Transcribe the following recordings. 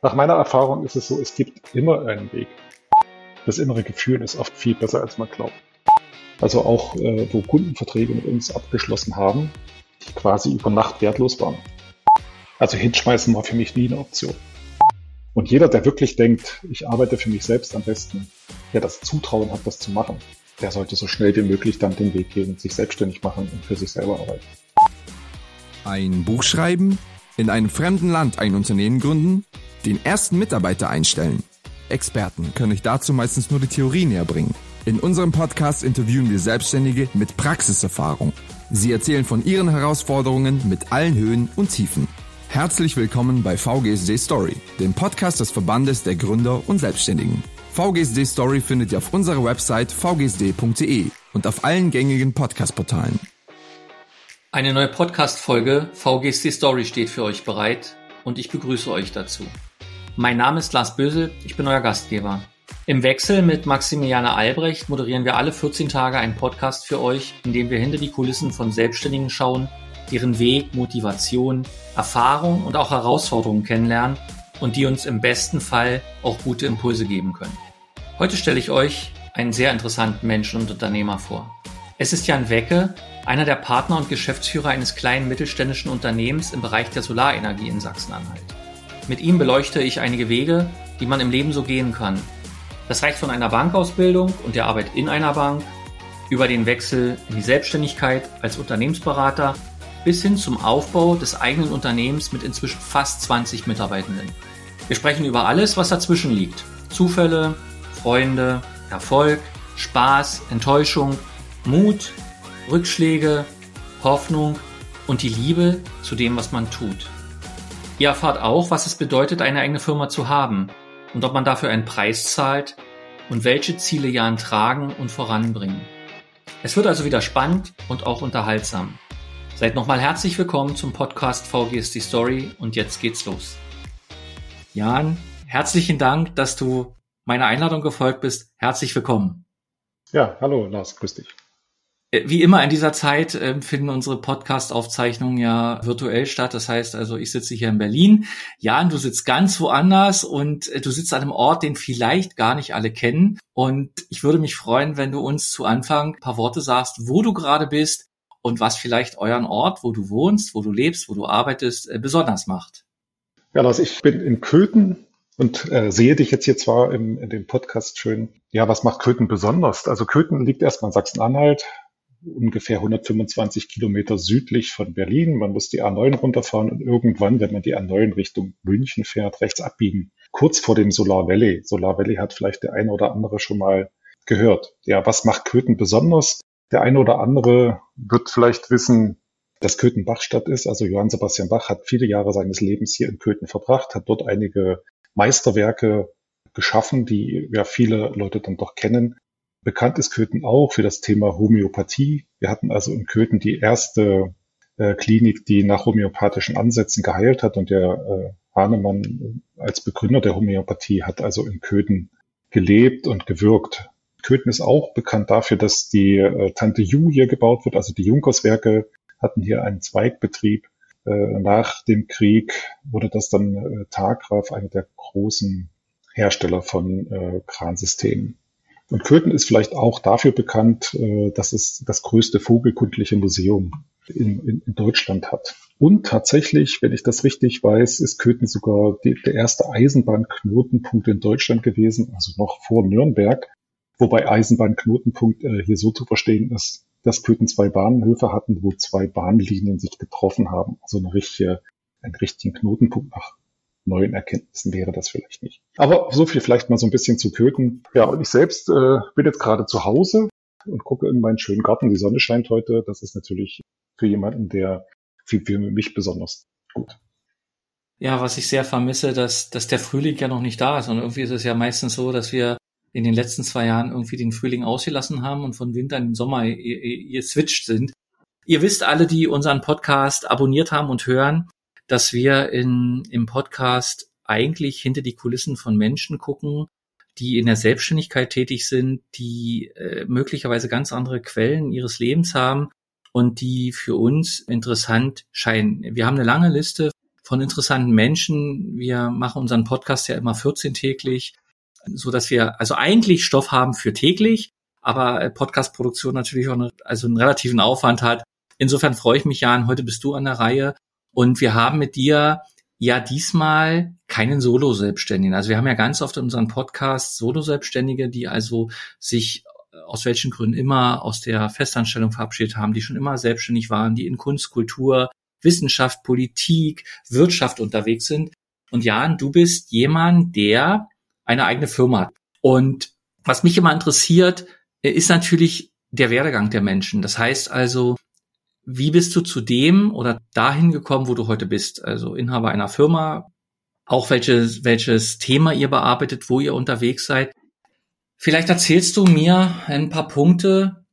Nach meiner Erfahrung ist es so, es gibt immer einen Weg. Das innere Gefühl ist oft viel besser, als man glaubt. Also auch, äh, wo Kundenverträge mit uns abgeschlossen haben, die quasi über Nacht wertlos waren. Also hinschmeißen war für mich nie eine Option. Und jeder, der wirklich denkt, ich arbeite für mich selbst am besten, der das Zutrauen hat, das zu machen, der sollte so schnell wie möglich dann den Weg gehen, sich selbstständig machen und für sich selber arbeiten. Ein Buch schreiben, in einem fremden Land ein Unternehmen gründen, den ersten Mitarbeiter einstellen. Experten können euch dazu meistens nur die Theorie näher bringen. In unserem Podcast interviewen wir Selbstständige mit Praxiserfahrung. Sie erzählen von ihren Herausforderungen mit allen Höhen und Tiefen. Herzlich willkommen bei VGSD Story, dem Podcast des Verbandes der Gründer und Selbstständigen. VGSD Story findet ihr auf unserer Website vgsd.de und auf allen gängigen Podcast-Portalen. Eine neue Podcast-Folge VGSD Story steht für euch bereit und ich begrüße euch dazu. Mein Name ist Lars Bösel, ich bin euer Gastgeber. Im Wechsel mit Maximiliane Albrecht moderieren wir alle 14 Tage einen Podcast für euch, in dem wir hinter die Kulissen von Selbstständigen schauen, ihren Weg, Motivation, Erfahrung und auch Herausforderungen kennenlernen und die uns im besten Fall auch gute Impulse geben können. Heute stelle ich euch einen sehr interessanten Menschen und Unternehmer vor. Es ist Jan Wecke, einer der Partner und Geschäftsführer eines kleinen mittelständischen Unternehmens im Bereich der Solarenergie in Sachsen-Anhalt. Mit ihm beleuchte ich einige Wege, die man im Leben so gehen kann. Das reicht von einer Bankausbildung und der Arbeit in einer Bank über den Wechsel in die Selbstständigkeit als Unternehmensberater bis hin zum Aufbau des eigenen Unternehmens mit inzwischen fast 20 Mitarbeitenden. Wir sprechen über alles, was dazwischen liegt. Zufälle, Freunde, Erfolg, Spaß, Enttäuschung, Mut, Rückschläge, Hoffnung und die Liebe zu dem, was man tut. Ihr erfahrt auch, was es bedeutet, eine eigene Firma zu haben und ob man dafür einen Preis zahlt und welche Ziele Jan tragen und voranbringen. Es wird also wieder spannend und auch unterhaltsam. Seid nochmal herzlich willkommen zum Podcast VGSD Story und jetzt geht's los. Jan, herzlichen Dank, dass du meiner Einladung gefolgt bist. Herzlich willkommen. Ja, hallo Lars, grüß dich. Äh, wie immer in dieser Zeit äh, finden unsere Podcast-Aufzeichnungen ja virtuell statt. Das heißt also, ich sitze hier in Berlin. Jan, du sitzt ganz woanders und äh, du sitzt an einem Ort, den vielleicht gar nicht alle kennen. Und ich würde mich freuen, wenn du uns zu Anfang ein paar Worte sagst, wo du gerade bist und was vielleicht euren Ort, wo du wohnst, wo du lebst, wo du arbeitest, äh, besonders macht. Ja, Lars, ich bin in Köthen und äh, sehe dich jetzt hier zwar im, in dem Podcast schön. Ja, was macht Köthen besonders? Also Köthen liegt erstmal in Sachsen-Anhalt, ungefähr 125 Kilometer südlich von Berlin. Man muss die A9 runterfahren und irgendwann, wenn man die A9 Richtung München fährt, rechts abbiegen. Kurz vor dem Solar Valley. Solar Valley hat vielleicht der eine oder andere schon mal gehört. Ja, was macht Köthen besonders? Der eine oder andere wird vielleicht wissen, dass Köthen Bachstadt ist. Also Johann Sebastian Bach hat viele Jahre seines Lebens hier in Köthen verbracht, hat dort einige Meisterwerke geschaffen, die ja viele Leute dann doch kennen. Bekannt ist Köthen auch für das Thema Homöopathie. Wir hatten also in Köthen die erste äh, Klinik, die nach homöopathischen Ansätzen geheilt hat und der äh, Hahnemann als Begründer der Homöopathie hat also in Köthen gelebt und gewirkt. Köthen ist auch bekannt dafür, dass die äh, Tante Ju hier gebaut wird. Also die Junkerswerke hatten hier einen Zweigbetrieb. Äh, nach dem Krieg wurde das dann äh, Tagraf, einer der großen Hersteller von äh, Kransystemen. Und Köthen ist vielleicht auch dafür bekannt, äh, dass es das größte vogelkundliche Museum in, in, in, Deutschland hat. Und tatsächlich, wenn ich das richtig weiß, ist Köthen sogar die, der erste Eisenbahnknotenpunkt in Deutschland gewesen, also noch vor Nürnberg. Wobei Eisenbahnknotenpunkt äh, hier so zu verstehen ist, dass Köthen zwei Bahnhöfe hatten, wo zwei Bahnlinien sich getroffen haben. Also eine richtige, einen richtigen Knotenpunkt nach neuen Erkenntnissen wäre das vielleicht nicht. Aber so viel vielleicht mal so ein bisschen zu Köthen. Ja, und ich selbst äh, bin jetzt gerade zu Hause und gucke in meinen schönen Garten. Die Sonne scheint heute. Das ist natürlich für jemanden, der für, für mich besonders gut. Ja, was ich sehr vermisse, dass, dass der Frühling ja noch nicht da ist. Und irgendwie ist es ja meistens so, dass wir in den letzten zwei Jahren irgendwie den Frühling ausgelassen haben und von Winter in den Sommer switcht sind. Ihr wisst alle, die unseren Podcast abonniert haben und hören, dass wir in, im Podcast eigentlich hinter die Kulissen von Menschen gucken, die in der Selbstständigkeit tätig sind, die äh, möglicherweise ganz andere Quellen ihres Lebens haben und die für uns interessant scheinen. Wir haben eine lange Liste von interessanten Menschen. Wir machen unseren Podcast ja immer 14 täglich, so dass wir also eigentlich Stoff haben für täglich, aber äh, Podcast-Produktion natürlich auch eine, also einen relativen Aufwand hat. Insofern freue ich mich, Jan, heute bist du an der Reihe und wir haben mit dir ja diesmal keinen Solo-Selbstständigen. Also wir haben ja ganz oft in unseren Podcasts Solo-Selbstständige, die also sich äh, aus welchen Gründen immer aus der Festanstellung verabschiedet haben, die schon immer selbstständig waren, die in Kunst, Kultur, Wissenschaft, Politik, Wirtschaft unterwegs sind. Und Jan, du bist jemand, der eine eigene Firma hat. Und was mich immer interessiert, äh, ist natürlich der Werdegang der Menschen. Das heißt also, wie bist du zu dem oder dahin gekommen, wo du heute bist? Also Inhaber einer Firma, auch welches, welches Thema ihr bearbeitet, wo ihr unterwegs seid. Vielleicht erzählst du mir ein paar Punkte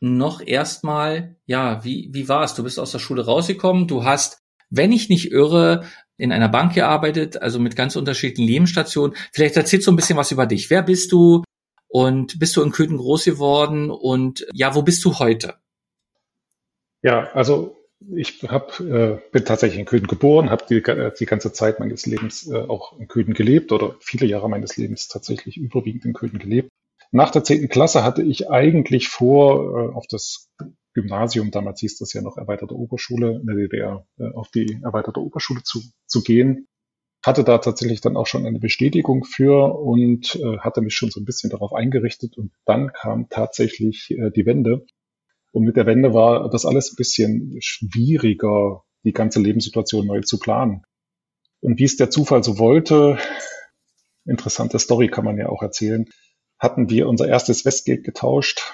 noch erstmal, ja, wie, wie war es? Du bist aus der Schule rausgekommen, du hast, wenn ich nicht irre, in einer Bank gearbeitet, also mit ganz unterschiedlichen Lebensstationen. Vielleicht erzählst du ein bisschen was über dich. Wer bist du? Und bist du in Köthen groß geworden? Und ja, wo bist du heute? Ja, also ich hab, äh, bin tatsächlich in Köthen geboren, habe die, die ganze Zeit meines Lebens äh, auch in Köthen gelebt oder viele Jahre meines Lebens tatsächlich überwiegend in Köthen gelebt. Nach der zehnten Klasse hatte ich eigentlich vor, äh, auf das Gymnasium, damals hieß das ja noch erweiterte Oberschule in der DDR, äh, auf die erweiterte Oberschule zu, zu gehen. Hatte da tatsächlich dann auch schon eine Bestätigung für und äh, hatte mich schon so ein bisschen darauf eingerichtet und dann kam tatsächlich äh, die Wende und mit der Wende war das alles ein bisschen schwieriger, die ganze Lebenssituation neu zu planen. Und wie es der Zufall so wollte, interessante Story kann man ja auch erzählen, hatten wir unser erstes Westgeld getauscht,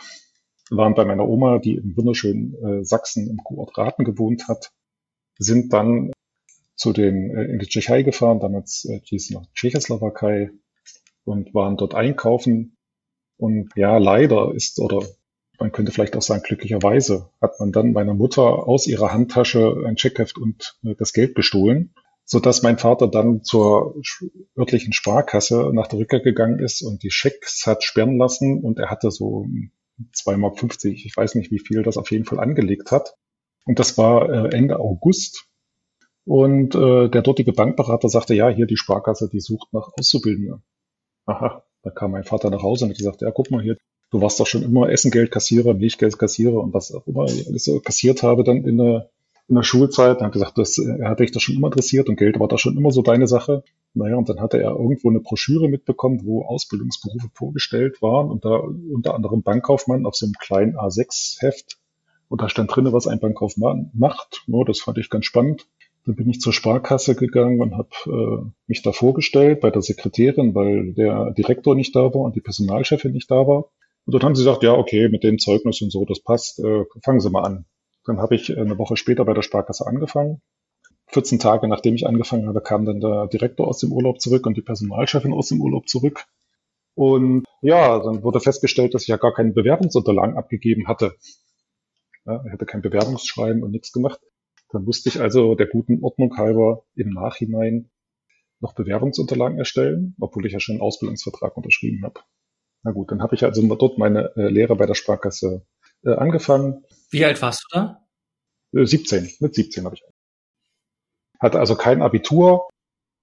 waren bei meiner Oma, die im wunderschönen äh, Sachsen im Kurort Raten gewohnt hat, sind dann zu den, äh, in die Tschechei gefahren, damals äh, hieß noch Tschechoslowakei und waren dort einkaufen. Und ja, leider ist, oder man könnte vielleicht auch sagen, glücklicherweise hat man dann meiner Mutter aus ihrer Handtasche ein Checkheft und äh, das Geld gestohlen, so dass mein Vater dann zur örtlichen Sparkasse nach der Rückkehr gegangen ist und die Schecks hat sperren lassen und er hatte so 2,50 Mark, ich weiß nicht wie viel, das auf jeden Fall angelegt hat. Und das war äh, Ende August. Und äh, der dortige Bankberater sagte, ja, hier die Sparkasse, die sucht nach Auszubildenden. Aha, da kam mein Vater nach Hause und hat gesagt, ja, guck mal hier, du warst doch schon immer Essengeldkassierer, Milchgeldkassierer und was auch immer ich alles so kassiert habe dann in der, in der Schulzeit. Dann hat gesagt, das er hatte ich das schon immer interessiert und Geld war da schon immer so deine Sache. Naja, und dann hatte er irgendwo eine Broschüre mitbekommen, wo Ausbildungsberufe vorgestellt waren und da unter anderem Bankkaufmann auf so einem kleinen A6-Heft. Und da stand drinne, was ein Bankkaufmann macht. Ja, das fand ich ganz spannend. Dann bin ich zur Sparkasse gegangen und habe äh, mich da vorgestellt bei der Sekretärin, weil der Direktor nicht da war und die Personalchefin nicht da war. Und dort haben sie gesagt, ja, okay, mit dem Zeugnis und so, das passt, äh, fangen Sie mal an. Dann habe ich eine Woche später bei der Sparkasse angefangen. 14 Tage nachdem ich angefangen habe, kam dann der Direktor aus dem Urlaub zurück und die Personalchefin aus dem Urlaub zurück. Und ja, dann wurde festgestellt, dass ich ja gar keine Bewerbungsunterlagen abgegeben hatte. Ja, ich hatte kein Bewerbungsschreiben und nichts gemacht. Dann musste ich also der guten Ordnung halber im Nachhinein noch Bewerbungsunterlagen erstellen, obwohl ich ja schon einen Ausbildungsvertrag unterschrieben habe. Na gut, dann habe ich also dort meine äh, Lehre bei der Sparkasse äh, angefangen. Wie alt warst du da? Äh, 17, mit 17 habe ich. Hatte also kein Abitur,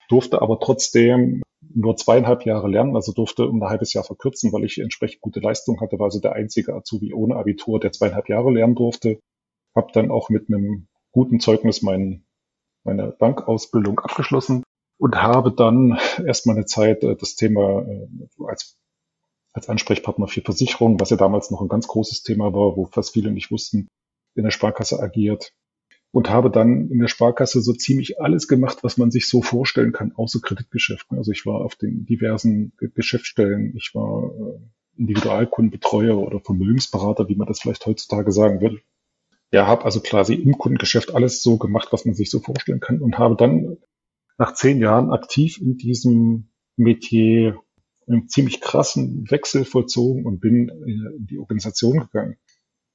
durfte aber trotzdem nur zweieinhalb Jahre lernen, also durfte um ein halbes Jahr verkürzen, weil ich entsprechend gute Leistung hatte, war also der einzige Azubi ohne Abitur, der zweieinhalb Jahre lernen durfte. Habe dann auch mit einem guten Zeugnis mein, meine Bankausbildung abgeschlossen und habe dann erstmal eine Zeit äh, das Thema äh, als als Ansprechpartner für Versicherungen, was ja damals noch ein ganz großes Thema war, wo fast viele nicht wussten, in der Sparkasse agiert. Und habe dann in der Sparkasse so ziemlich alles gemacht, was man sich so vorstellen kann, außer Kreditgeschäften. Also ich war auf den diversen Geschäftsstellen, ich war äh, Individualkundenbetreuer oder Vermögensberater, wie man das vielleicht heutzutage sagen würde. Ja, habe also quasi im Kundengeschäft alles so gemacht, was man sich so vorstellen kann und habe dann nach zehn Jahren aktiv in diesem Metier einen ziemlich krassen Wechsel vollzogen und bin in die Organisation gegangen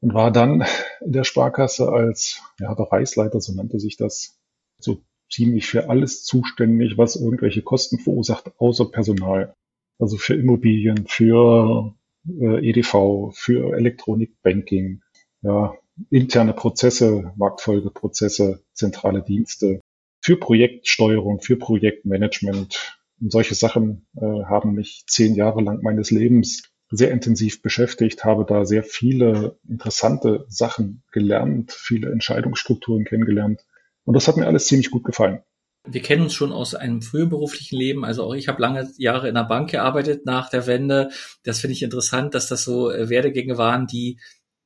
und war dann in der Sparkasse als ja, Bereichsleiter, so nannte sich das, so ziemlich für alles zuständig, was irgendwelche Kosten verursacht, außer Personal. Also für Immobilien, für äh, EDV, für Elektronikbanking, ja, interne Prozesse, Marktfolgeprozesse, zentrale Dienste, für Projektsteuerung, für Projektmanagement. Und solche Sachen äh, haben mich zehn Jahre lang meines Lebens sehr intensiv beschäftigt, habe da sehr viele interessante Sachen gelernt, viele Entscheidungsstrukturen kennengelernt. Und das hat mir alles ziemlich gut gefallen. Wir kennen uns schon aus einem frühen beruflichen Leben. Also auch ich habe lange Jahre in der Bank gearbeitet nach der Wende. Das finde ich interessant, dass das so äh, Werdegänge waren, die,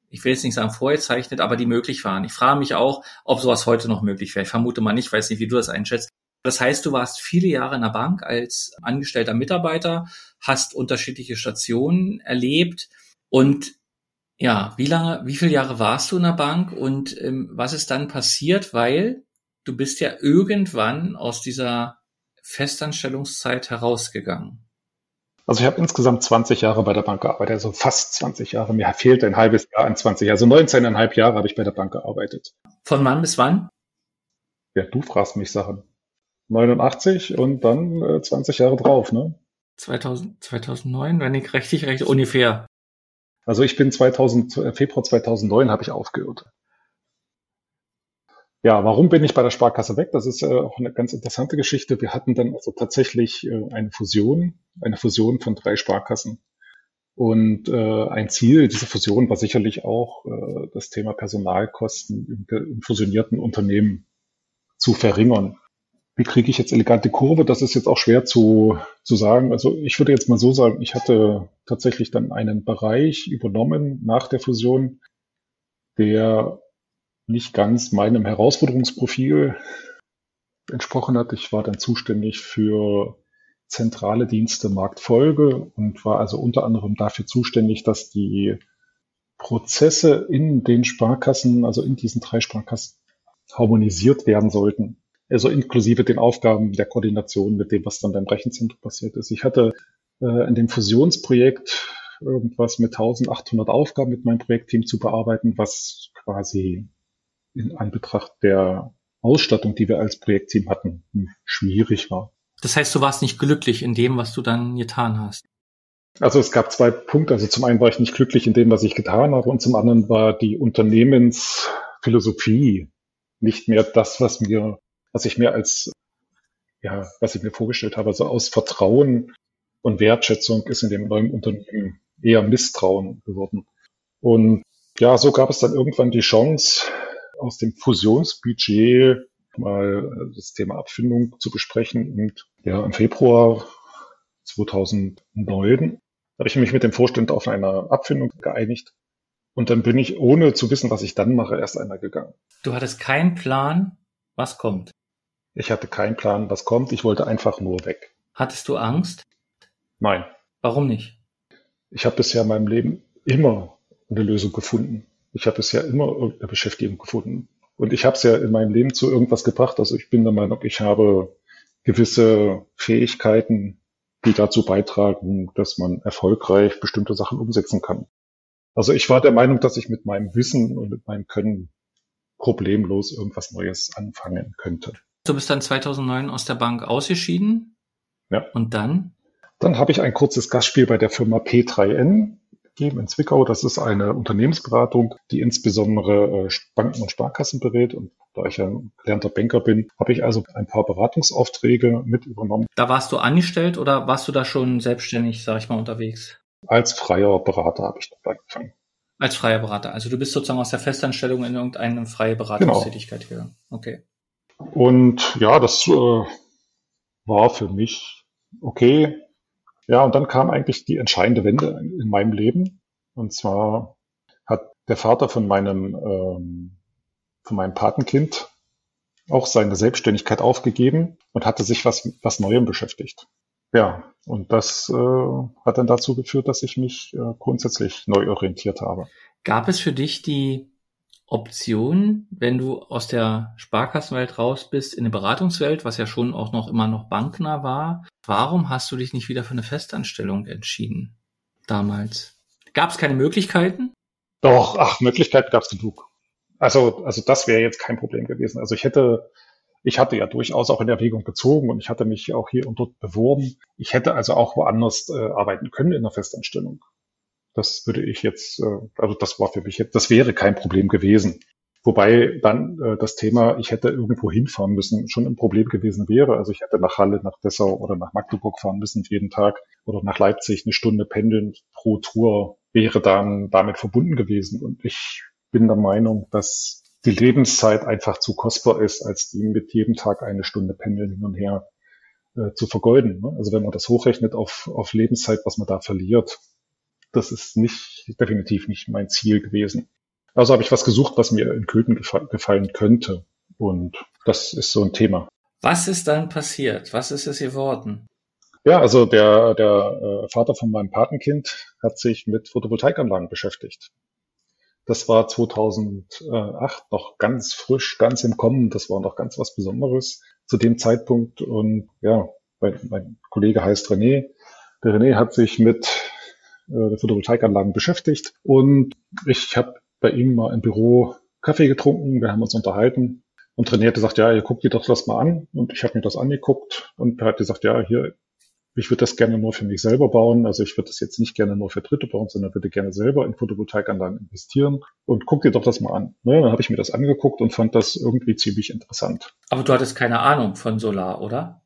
ich will jetzt nicht sagen vorgezeichnet, aber die möglich waren. Ich frage mich auch, ob sowas heute noch möglich wäre. Ich vermute mal nicht, weiß nicht, wie du das einschätzt. Das heißt, du warst viele Jahre in der Bank als angestellter Mitarbeiter, hast unterschiedliche Stationen erlebt und ja, wie lange, wie viele Jahre warst du in der Bank und ähm, was ist dann passiert, weil du bist ja irgendwann aus dieser Festanstellungszeit herausgegangen. Also ich habe insgesamt 20 Jahre bei der Bank gearbeitet, also fast 20 Jahre. Mir fehlt ein halbes Jahr an 20, also 19,5 Jahre habe ich bei der Bank gearbeitet. Von wann bis wann? Ja, du fragst mich Sachen. 89 und dann äh, 20 Jahre drauf, ne? 2000, 2009, wenn ich richtig recht, ungefähr. Also ich bin 2000, äh, Februar 2009 habe ich aufgehört. Ja, warum bin ich bei der Sparkasse weg? Das ist äh, auch eine ganz interessante Geschichte. Wir hatten dann also tatsächlich äh, eine Fusion, eine Fusion von drei Sparkassen. Und äh, ein Ziel dieser Fusion war sicherlich auch äh, das Thema Personalkosten im, im fusionierten Unternehmen zu verringern. Wie kriege ich jetzt elegante Kurve? Das ist jetzt auch schwer zu, zu sagen. Also ich würde jetzt mal so sagen, ich hatte tatsächlich dann einen Bereich übernommen nach der Fusion, der nicht ganz meinem Herausforderungsprofil entsprochen hat. Ich war dann zuständig für zentrale Dienste Marktfolge und war also unter anderem dafür zuständig, dass die Prozesse in den Sparkassen, also in diesen drei Sparkassen, harmonisiert werden sollten. Also inklusive den Aufgaben der Koordination mit dem, was dann beim Rechenzentrum passiert ist. Ich hatte äh, in dem Fusionsprojekt irgendwas mit 1800 Aufgaben mit meinem Projektteam zu bearbeiten, was quasi in Anbetracht der Ausstattung, die wir als Projektteam hatten, schwierig war. Das heißt, du warst nicht glücklich in dem, was du dann getan hast. Also es gab zwei Punkte. Also zum einen war ich nicht glücklich in dem, was ich getan habe, und zum anderen war die Unternehmensphilosophie nicht mehr das, was mir, was ich mir als, ja, was ich mir vorgestellt habe. Also aus Vertrauen und Wertschätzung ist in dem neuen Unternehmen eher Misstrauen geworden. Und ja, so gab es dann irgendwann die Chance, aus dem Fusionsbudget mal das Thema Abfindung zu besprechen. Und ja, im Februar 2009 habe ich mich mit dem Vorstand auf eine Abfindung geeinigt. Und dann bin ich, ohne zu wissen, was ich dann mache, erst einmal gegangen. Du hattest keinen Plan, was kommt. Ich hatte keinen Plan, was kommt. Ich wollte einfach nur weg. Hattest du Angst? Nein. Warum nicht? Ich habe bisher in meinem Leben immer eine Lösung gefunden. Ich habe bisher immer irgendeine Beschäftigung gefunden. Und ich habe es ja in meinem Leben zu irgendwas gebracht. Also ich bin der Meinung, ich habe gewisse Fähigkeiten, die dazu beitragen, dass man erfolgreich bestimmte Sachen umsetzen kann. Also ich war der Meinung, dass ich mit meinem Wissen und mit meinem Können problemlos irgendwas Neues anfangen könnte. Du bist dann 2009 aus der Bank ausgeschieden. Ja. Und dann? Dann habe ich ein kurzes Gastspiel bei der Firma P3N geben in Zwickau. Das ist eine Unternehmensberatung, die insbesondere äh, Banken und Sparkassen berät. Und da ich ein gelernter Banker bin, habe ich also ein paar Beratungsaufträge mit übernommen. Da warst du angestellt oder warst du da schon selbstständig, sage ich mal, unterwegs? Als freier Berater habe ich dabei angefangen. Als freier Berater. Also du bist sozusagen aus der Festanstellung in irgendeine freie Beratungstätigkeit genau. gegangen. Okay. Und ja, das äh, war für mich okay. Ja, und dann kam eigentlich die entscheidende Wende in meinem Leben. Und zwar hat der Vater von meinem, ähm, von meinem Patenkind auch seine Selbstständigkeit aufgegeben und hatte sich was, was Neuem beschäftigt. Ja, und das äh, hat dann dazu geführt, dass ich mich äh, grundsätzlich neu orientiert habe. Gab es für dich die Option, wenn du aus der Sparkassenwelt raus bist in eine Beratungswelt, was ja schon auch noch immer noch banknah war, warum hast du dich nicht wieder für eine Festanstellung entschieden damals? Gab es keine Möglichkeiten? Doch, ach, Möglichkeiten gab es genug. Also, also das wäre jetzt kein Problem gewesen. Also ich hätte, ich hatte ja durchaus auch in Erwägung gezogen und ich hatte mich auch hier und dort beworben. Ich hätte also auch woanders äh, arbeiten können in der Festanstellung. Das würde ich jetzt, äh, also das war für mich das wäre kein Problem gewesen. Wobei dann äh, das Thema, ich hätte irgendwo hinfahren müssen, schon ein Problem gewesen wäre. Also ich hätte nach Halle, nach Dessau oder nach Magdeburg fahren müssen jeden Tag oder nach Leipzig eine Stunde pendeln pro Tour wäre dann damit verbunden gewesen. Und ich bin der Meinung, dass die Lebenszeit einfach zu kostbar ist, als die mit jedem Tag eine Stunde pendeln hin und her äh, zu vergeuden. Ne? Also wenn man das hochrechnet auf, auf Lebenszeit, was man da verliert, das ist nicht, definitiv nicht mein Ziel gewesen. Also habe ich was gesucht, was mir in Köthen gefallen könnte. Und das ist so ein Thema. Was ist dann passiert? Was ist es geworden? Ja, also der, der äh, Vater von meinem Patenkind hat sich mit Photovoltaikanlagen beschäftigt. Das war 2008 noch ganz frisch, ganz im Kommen. Das war noch ganz was Besonderes zu dem Zeitpunkt. Und ja, mein, mein Kollege heißt René. Der René hat sich mit äh, Photovoltaikanlagen beschäftigt und ich habe bei ihm mal im Büro Kaffee getrunken, wir haben uns unterhalten und René hat gesagt, ja, ihr guckt dir doch das mal an und ich habe mir das angeguckt und er hat gesagt, ja, hier, ich würde das gerne nur für mich selber bauen, also ich würde das jetzt nicht gerne nur für Dritte bauen, sondern würde gerne selber in Photovoltaikanlagen investieren und guck dir doch das mal an. Naja, dann habe ich mir das angeguckt und fand das irgendwie ziemlich interessant. Aber du hattest keine Ahnung von Solar, oder?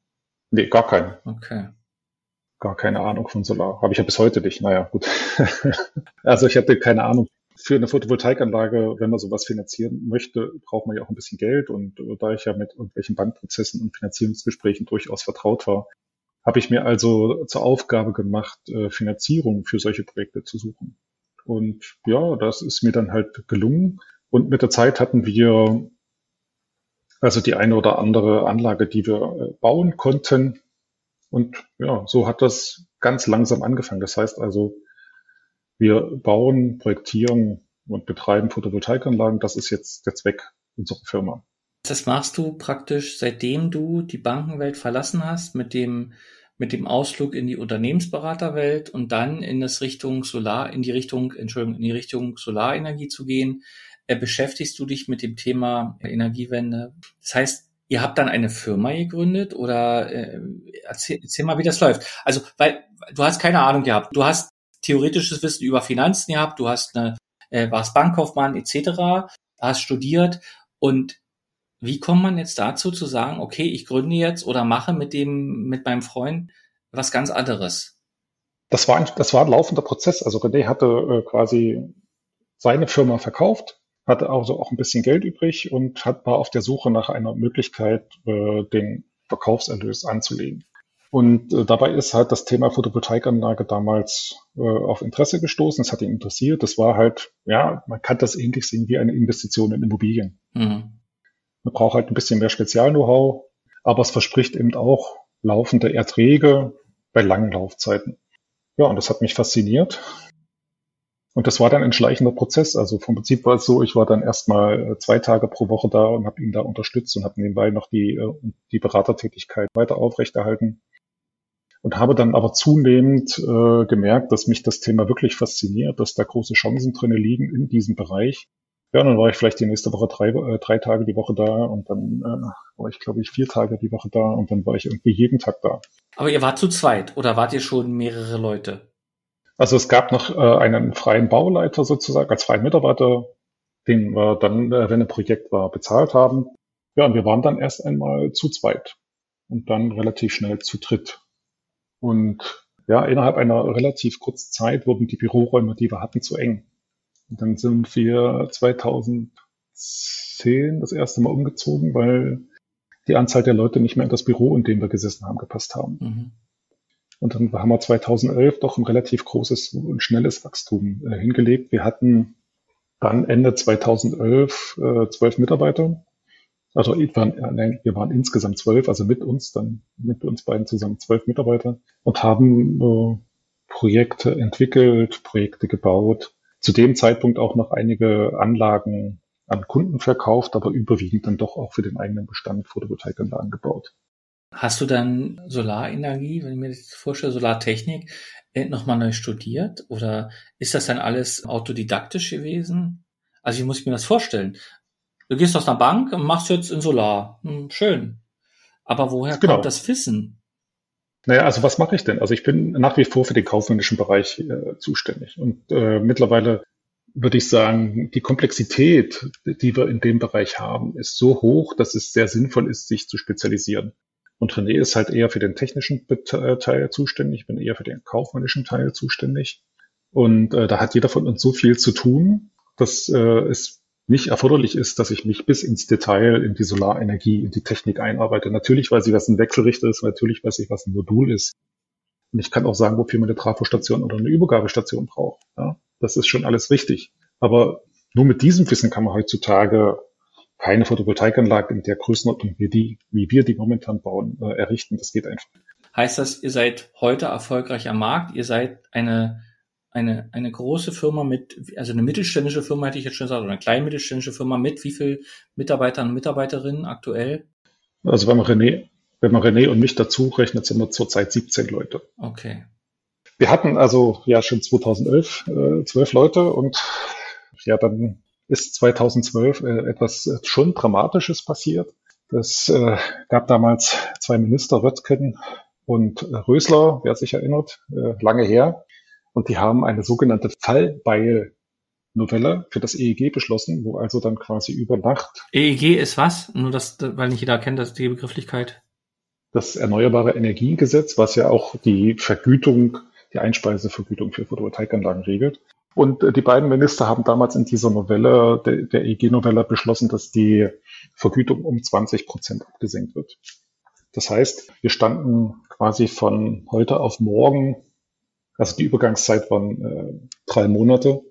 Nee, gar keine. Okay gar keine Ahnung von Solar. Habe ich ja bis heute nicht. Naja, gut. also ich hatte keine Ahnung. Für eine Photovoltaikanlage, wenn man sowas finanzieren möchte, braucht man ja auch ein bisschen Geld. Und da ich ja mit irgendwelchen Bankprozessen und Finanzierungsgesprächen durchaus vertraut war, habe ich mir also zur Aufgabe gemacht, äh, Finanzierung für solche Projekte zu suchen. Und ja, das ist mir dann halt gelungen. Und mit der Zeit hatten wir also die eine oder andere Anlage, die wir äh, bauen konnten, und ja, so hat das ganz langsam angefangen. Das heißt also, wir bauen, projektieren und betreiben Photovoltaikanlagen. Das ist jetzt der Zweck unserer Firma. Das machst du praktisch, seitdem du die Bankenwelt verlassen hast, mit dem, mit dem Ausflug in die Unternehmensberaterwelt und dann in das Richtung Solar, in die Richtung, Entschuldigung, in die Richtung Solarenergie zu gehen, äh, beschäftigst du dich mit dem Thema Energiewende. Das heißt, Ihr habt dann eine Firma gegründet oder äh, erzähl, erzähl mal, wie das läuft. Also, weil du hast keine Ahnung gehabt. Du hast theoretisches Wissen über Finanzen gehabt, du hast eine, äh, warst Bankkaufmann etc., hast studiert und wie kommt man jetzt dazu zu sagen, okay, ich gründe jetzt oder mache mit dem, mit meinem Freund was ganz anderes? Das war ein, das war ein laufender Prozess. Also René hatte äh, quasi seine Firma verkauft, hatte also auch ein bisschen Geld übrig und hat, war auf der Suche nach einer Möglichkeit, äh, den Verkaufserlös anzulegen. Und äh, dabei ist halt das Thema Photovoltaikanlage damals äh, auf Interesse gestoßen. Es hat ihn interessiert. Das war halt, ja, man kann das ähnlich sehen wie eine Investition in Immobilien. Mhm. Man braucht halt ein bisschen mehr Spezial-Know-how, aber es verspricht eben auch laufende Erträge bei langen Laufzeiten. Ja, und das hat mich fasziniert. Und das war dann ein schleichender Prozess. Also vom Prinzip war es so, ich war dann erstmal äh, zwei Tage pro Woche da und habe ihn da unterstützt und habe nebenbei noch die, äh, die Beratertätigkeit weiter aufrechterhalten. Und habe dann aber zunehmend äh, gemerkt, dass mich das Thema wirklich fasziniert, dass da große Chancen drinne liegen in diesem Bereich. Ja, und dann war ich vielleicht die nächste Woche drei, äh, drei Tage die Woche da und dann äh, war ich, glaube ich, vier Tage die Woche da und dann war ich irgendwie jeden Tag da. Aber ihr wart zu zweit oder wart ihr schon mehrere Leute? Also es gab noch äh, einen freien Bauleiter sozusagen als freien Mitarbeiter, den wir dann, äh, wenn ein Projekt war, bezahlt haben. Ja, und wir waren dann erst einmal zu zweit und dann relativ schnell zu dritt. Und ja, innerhalb einer relativ kurzen Zeit wurden die Büroräume, die wir hatten, zu eng. Und dann sind wir 2010 das erste Mal umgezogen, weil die Anzahl der Leute nicht mehr in das Büro, in dem wir gesessen haben, gepasst haben. Mhm. Und dann haben wir 2011 doch ein relativ großes und schnelles Wachstum äh, hingelegt. Wir hatten dann Ende 2011 äh, zwölf Mitarbeiter. Also äh, wir waren insgesamt zwölf, also mit uns dann, mit uns beiden zusammen zwölf Mitarbeiter und haben äh, Projekte entwickelt, Projekte gebaut. Zu dem Zeitpunkt auch noch einige Anlagen an Kunden verkauft, aber überwiegend dann doch auch für den eigenen Bestand Photovoltaikanlagen gebaut. Hast du dann Solarenergie, wenn ich mir das vorstelle, Solartechnik, äh, nochmal neu studiert? Oder ist das dann alles autodidaktisch gewesen? Also wie muss ich mir das vorstellen? Du gehst aus einer Bank und machst jetzt in Solar. Hm, schön. Aber woher genau. kommt das Wissen? Naja, also was mache ich denn? Also ich bin nach wie vor für den kaufmännischen Bereich äh, zuständig. Und äh, mittlerweile würde ich sagen, die Komplexität, die wir in dem Bereich haben, ist so hoch, dass es sehr sinnvoll ist, sich zu spezialisieren. Und René ist halt eher für den technischen Teil zuständig, ich bin eher für den kaufmännischen Teil zuständig. Und äh, da hat jeder von uns so viel zu tun, dass äh, es nicht erforderlich ist, dass ich mich bis ins Detail in die Solarenergie, in die Technik einarbeite. Natürlich weiß ich, was ein Wechselrichter ist, natürlich weiß ich, was ein Modul ist. Und ich kann auch sagen, wofür man eine Trafostation oder eine Übergabestation braucht. Ja, das ist schon alles richtig. Aber nur mit diesem Wissen kann man heutzutage keine Photovoltaikanlage in der Größenordnung, wie, die, wie wir die momentan bauen, äh, errichten. Das geht einfach. Heißt das, ihr seid heute erfolgreich am Markt? Ihr seid eine eine, eine große Firma mit, also eine mittelständische Firma hätte ich jetzt schon gesagt, oder eine kleine mittelständische Firma mit wie viel Mitarbeitern und Mitarbeiterinnen aktuell? Also wenn man René, wenn man René und mich dazu rechnet, sind wir zurzeit 17 Leute. Okay. Wir hatten also ja schon 2011 äh, 12 Leute und ja, dann ist 2012 äh, etwas äh, schon Dramatisches passiert. Das äh, gab damals zwei Minister, Röttgen und Rösler, wer sich erinnert, äh, lange her. Und die haben eine sogenannte Fallbeil-Novelle für das EEG beschlossen, wo also dann quasi über Nacht. EEG ist was? Nur das, weil nicht jeder kennt, das die Begrifflichkeit. Das Erneuerbare Energiegesetz, was ja auch die Vergütung, die Einspeisevergütung für Photovoltaikanlagen regelt. Und äh, die beiden Minister haben damals in dieser Novelle, der, der EEG-Novelle beschlossen, dass die Vergütung um 20 Prozent abgesenkt wird. Das heißt, wir standen quasi von heute auf morgen also die Übergangszeit waren äh, drei Monate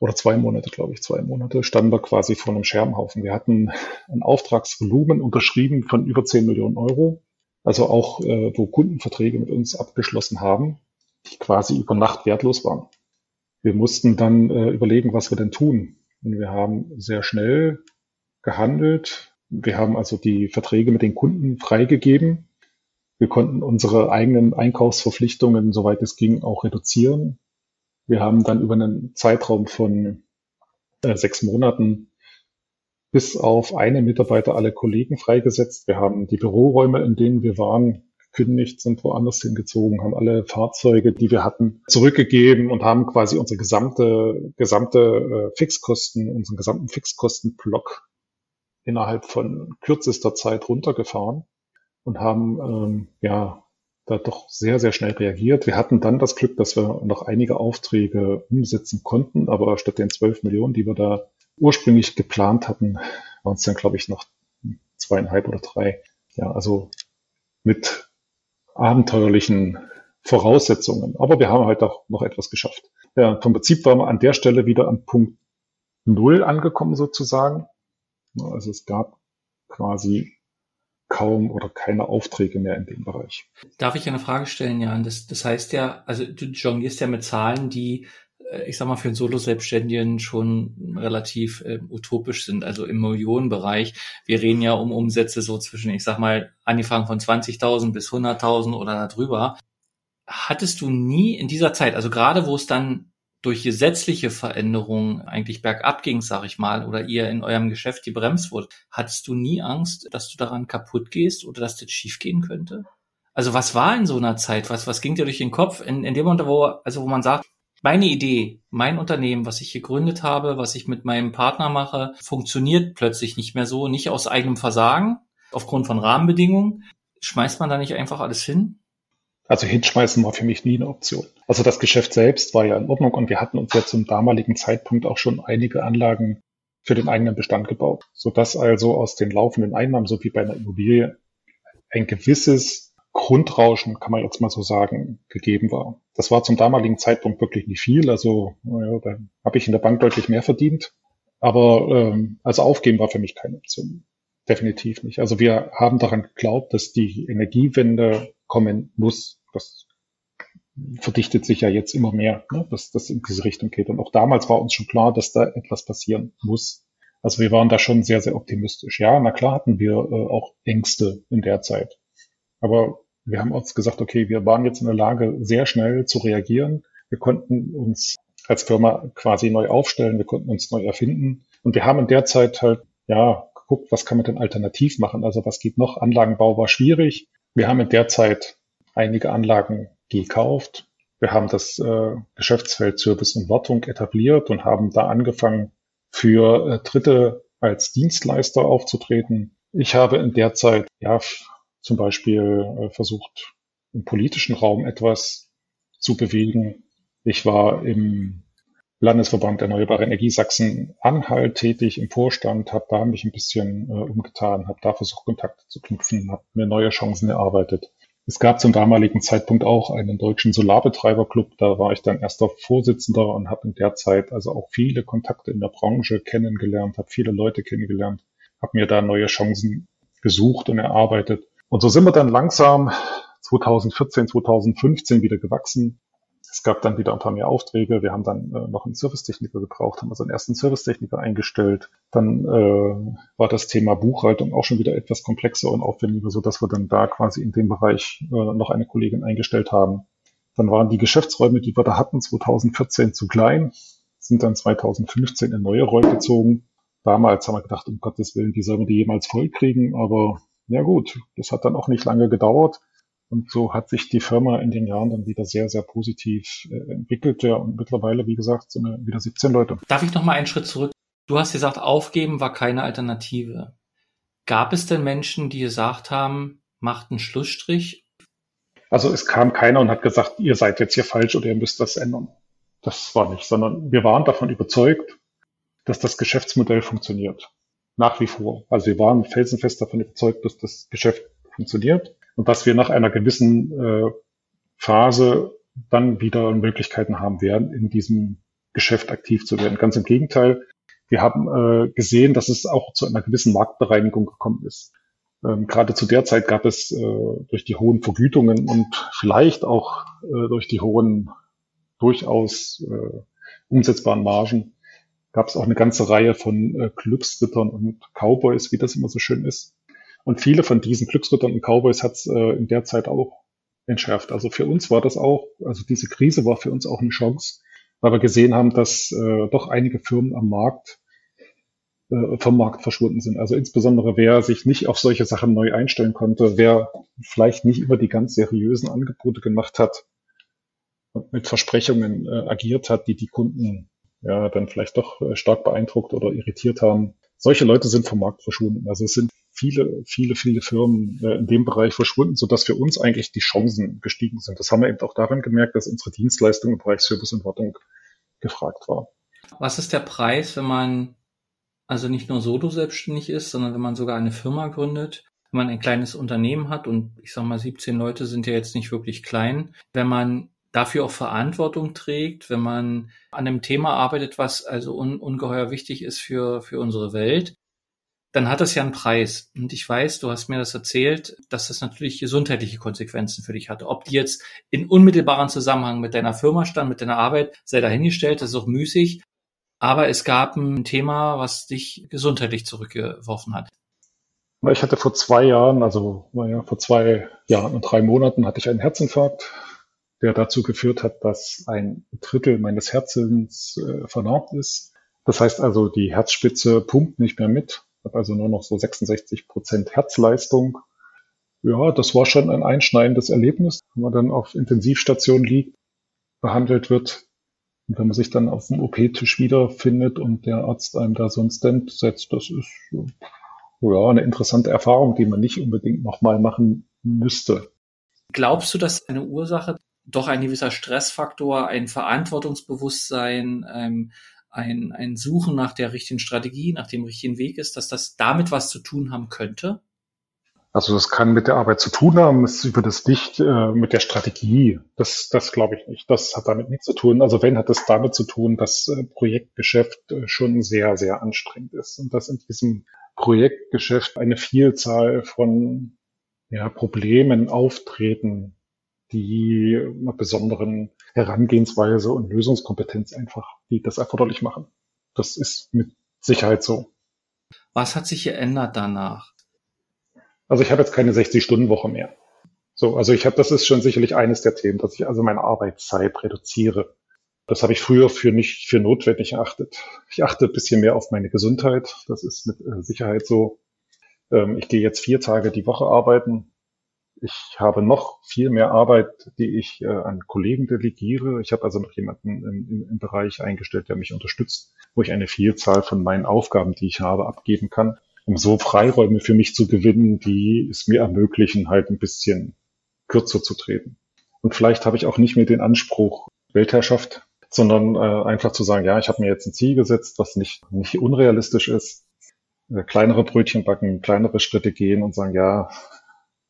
oder zwei Monate, glaube ich, zwei Monate, standen wir quasi vor einem Scherbenhaufen. Wir hatten ein Auftragsvolumen unterschrieben von über 10 Millionen Euro, also auch äh, wo Kundenverträge mit uns abgeschlossen haben, die quasi über Nacht wertlos waren. Wir mussten dann äh, überlegen, was wir denn tun. Und wir haben sehr schnell gehandelt. Wir haben also die Verträge mit den Kunden freigegeben wir konnten unsere eigenen Einkaufsverpflichtungen, soweit es ging, auch reduzieren. Wir haben dann über einen Zeitraum von äh, sechs Monaten bis auf eine Mitarbeiter alle Kollegen freigesetzt. Wir haben die Büroräume, in denen wir waren, gekündigt, sind woanders hingezogen, haben alle Fahrzeuge, die wir hatten, zurückgegeben und haben quasi unsere gesamte, gesamte äh, Fixkosten, unseren gesamten Fixkostenblock innerhalb von kürzester Zeit runtergefahren und haben ähm, ja da doch sehr, sehr schnell reagiert. Wir hatten dann das Glück, dass wir noch einige Aufträge umsetzen konnten, aber statt den 12 Millionen, die wir da ursprünglich geplant hatten, waren es dann, glaube ich, noch zweieinhalb oder drei. Ja, also mit abenteuerlichen Voraussetzungen. Aber wir haben halt auch noch etwas geschafft. Ja, vom Prinzip waren wir an der Stelle wieder am Punkt Null angekommen sozusagen. Also es gab quasi kaum oder keine Aufträge mehr in dem Bereich. Darf ich eine Frage stellen, Jan? Das, das heißt ja, also du jonglierst ja mit Zahlen, die, ich sag mal, für einen Solo-Selbstständigen schon relativ äh, utopisch sind, also im Millionenbereich. Wir reden ja um Umsätze so zwischen, ich sag mal, angefangen von 20.000 bis 100.000 oder darüber. Hattest du nie in dieser Zeit, also gerade wo es dann durch gesetzliche Veränderungen eigentlich bergab ging, sag ich mal, oder ihr in eurem Geschäft gebremst wurde, hattest du nie Angst, dass du daran kaputt gehst oder dass das schief gehen könnte? Also was war in so einer Zeit? Was, was ging dir durch den Kopf in, in dem Moment, wo, also wo man sagt, meine Idee, mein Unternehmen, was ich gegründet habe, was ich mit meinem Partner mache, funktioniert plötzlich nicht mehr so, nicht aus eigenem Versagen, aufgrund von Rahmenbedingungen. Schmeißt man da nicht einfach alles hin? Also hinschmeißen war für mich nie eine Option. Also das Geschäft selbst war ja in Ordnung und wir hatten uns ja zum damaligen Zeitpunkt auch schon einige Anlagen für den eigenen Bestand gebaut, sodass also aus den laufenden Einnahmen, so wie bei einer Immobilie, ein gewisses Grundrauschen, kann man jetzt mal so sagen, gegeben war. Das war zum damaligen Zeitpunkt wirklich nicht viel. Also naja, da habe ich in der Bank deutlich mehr verdient. Aber ähm, also aufgeben war für mich keine Option. Definitiv nicht. Also wir haben daran geglaubt, dass die Energiewende kommen muss. Das verdichtet sich ja jetzt immer mehr, ne, dass das in diese Richtung geht. Und auch damals war uns schon klar, dass da etwas passieren muss. Also wir waren da schon sehr, sehr optimistisch. Ja, na klar hatten wir äh, auch Ängste in der Zeit. Aber wir haben uns gesagt, okay, wir waren jetzt in der Lage, sehr schnell zu reagieren. Wir konnten uns als Firma quasi neu aufstellen, wir konnten uns neu erfinden. Und wir haben in der Zeit halt, ja, geguckt, was kann man denn alternativ machen? Also was geht noch? Anlagenbau war schwierig. Wir haben in der Zeit einige Anlagen gekauft. Wir haben das äh, Geschäftsfeld Service und Wartung etabliert und haben da angefangen, für äh, Dritte als Dienstleister aufzutreten. Ich habe in der Zeit ja zum Beispiel äh, versucht, im politischen Raum etwas zu bewegen. Ich war im Landesverband Erneuerbare Energie Sachsen-Anhalt tätig im Vorstand, habe da mich ein bisschen äh, umgetan, habe da versucht, Kontakte zu knüpfen, habe mir neue Chancen erarbeitet. Es gab zum damaligen Zeitpunkt auch einen deutschen Solarbetreiberclub, da war ich dann erster Vorsitzender und habe in der Zeit also auch viele Kontakte in der Branche kennengelernt, habe viele Leute kennengelernt, habe mir da neue Chancen gesucht und erarbeitet. Und so sind wir dann langsam 2014, 2015 wieder gewachsen, es gab dann wieder ein paar mehr Aufträge. Wir haben dann äh, noch einen Servicetechniker gebraucht, haben also einen ersten Servicetechniker eingestellt. Dann äh, war das Thema Buchhaltung auch schon wieder etwas komplexer und aufwendiger, so dass wir dann da quasi in dem Bereich äh, noch eine Kollegin eingestellt haben. Dann waren die Geschäftsräume, die wir da hatten, 2014 zu klein, sind dann 2015 in neue Räume gezogen. Damals haben wir gedacht, um Gottes Willen, wie sollen wir die jemals vollkriegen? Aber ja gut, das hat dann auch nicht lange gedauert. Und so hat sich die Firma in den Jahren dann wieder sehr, sehr positiv äh, entwickelt. Ja, und mittlerweile, wie gesagt, sind wir wieder 17 Leute. Darf ich noch mal einen Schritt zurück? Du hast gesagt, aufgeben war keine Alternative. Gab es denn Menschen, die gesagt haben, macht einen Schlussstrich? Also es kam keiner und hat gesagt, ihr seid jetzt hier falsch oder ihr müsst das ändern. Das war nicht, sondern wir waren davon überzeugt, dass das Geschäftsmodell funktioniert. Nach wie vor. Also wir waren felsenfest davon überzeugt, dass das Geschäft funktioniert und dass wir nach einer gewissen äh, Phase dann wieder Möglichkeiten haben werden, in diesem Geschäft aktiv zu werden. Ganz im Gegenteil, wir haben äh, gesehen, dass es auch zu einer gewissen Marktbereinigung gekommen ist. Ähm, gerade zu der Zeit gab es äh, durch die hohen Vergütungen und vielleicht auch äh, durch die hohen, durchaus äh, umsetzbaren Margen, gab es auch eine ganze Reihe von äh, Glücksrittern und Cowboys, wie das immer so schön ist, und viele von diesen Glücksrittern und Cowboys hat es äh, in der Zeit auch entschärft. Also für uns war das auch, also diese Krise war für uns auch eine Chance, weil wir gesehen haben, dass äh, doch einige Firmen am Markt äh, vom Markt verschwunden sind. Also insbesondere wer sich nicht auf solche Sachen neu einstellen konnte, wer vielleicht nicht immer die ganz seriösen Angebote gemacht hat und mit Versprechungen äh, agiert hat, die die Kunden ja dann vielleicht doch äh, stark beeindruckt oder irritiert haben. Solche Leute sind vom Markt verschwunden. Also es sind viele, viele, viele Firmen äh, in dem Bereich verschwunden, sodass für uns eigentlich die Chancen gestiegen sind. Das haben wir eben auch daran gemerkt, dass unsere Dienstleistung im Bereich Service und Wartung gefragt war. Was ist der Preis, wenn man also nicht nur solo selbstständig ist, sondern wenn man sogar eine Firma gründet, wenn man ein kleines Unternehmen hat und ich sage mal 17 Leute sind ja jetzt nicht wirklich klein, wenn man dafür auch Verantwortung trägt, wenn man an einem Thema arbeitet, was also un ungeheuer wichtig ist für, für unsere Welt, dann hat das ja einen Preis. Und ich weiß, du hast mir das erzählt, dass das natürlich gesundheitliche Konsequenzen für dich hatte. Ob die jetzt in unmittelbaren Zusammenhang mit deiner Firma stand, mit deiner Arbeit, sei dahingestellt, das ist auch müßig. Aber es gab ein Thema, was dich gesundheitlich zurückgeworfen hat. Ich hatte vor zwei Jahren, also vor zwei Jahren und drei Monaten hatte ich einen Herzinfarkt, der dazu geführt hat, dass ein Drittel meines Herzens äh, vernarbt ist. Das heißt also, die Herzspitze pumpt nicht mehr mit habe also nur noch so 66 Prozent Herzleistung. Ja, das war schon ein einschneidendes Erlebnis, wenn man dann auf Intensivstation liegt, behandelt wird. Und wenn man sich dann auf dem OP-Tisch wiederfindet und der Arzt einem da so ein Stent setzt, das ist ja eine interessante Erfahrung, die man nicht unbedingt nochmal machen müsste. Glaubst du, dass eine Ursache doch ein gewisser Stressfaktor, ein Verantwortungsbewusstsein, ähm, ein, ein Suchen nach der richtigen Strategie, nach dem richtigen Weg ist, dass das damit was zu tun haben könnte? Also das kann mit der Arbeit zu tun haben, es über das nicht äh, mit der Strategie. Das, das glaube ich nicht. Das hat damit nichts zu tun. Also wenn hat es damit zu tun, dass äh, Projektgeschäft äh, schon sehr, sehr anstrengend ist und dass in diesem Projektgeschäft eine Vielzahl von ja, Problemen auftreten, die einer besonderen Herangehensweise und Lösungskompetenz einfach, die das erforderlich machen. Das ist mit Sicherheit so. Was hat sich geändert danach? Also ich habe jetzt keine 60-Stunden-Woche mehr. So, also ich habe, das ist schon sicherlich eines der Themen, dass ich also meine Arbeitszeit reduziere. Das habe ich früher für nicht für notwendig erachtet. Ich achte ein bisschen mehr auf meine Gesundheit. Das ist mit äh, Sicherheit so. Ähm, ich gehe jetzt vier Tage die Woche arbeiten Ich habe noch viel mehr Arbeit, die ich äh, an Kollegen delegiere. Ich habe also noch jemanden im, im, Bereich eingestellt, der mich unterstützt, wo ich eine Vielzahl von meinen Aufgaben, die ich habe, abgeben kann, um so Freiräume für mich zu gewinnen, die es mir ermöglichen, halt ein bisschen kürzer zu treten. Und vielleicht habe ich auch nicht mehr den Anspruch Weltherrschaft, sondern äh, einfach zu sagen, ja, ich habe mir jetzt ein Ziel gesetzt, was nicht, nicht unrealistisch ist. Äh, kleinere Brötchen backen, kleinere Schritte gehen und sagen, ja,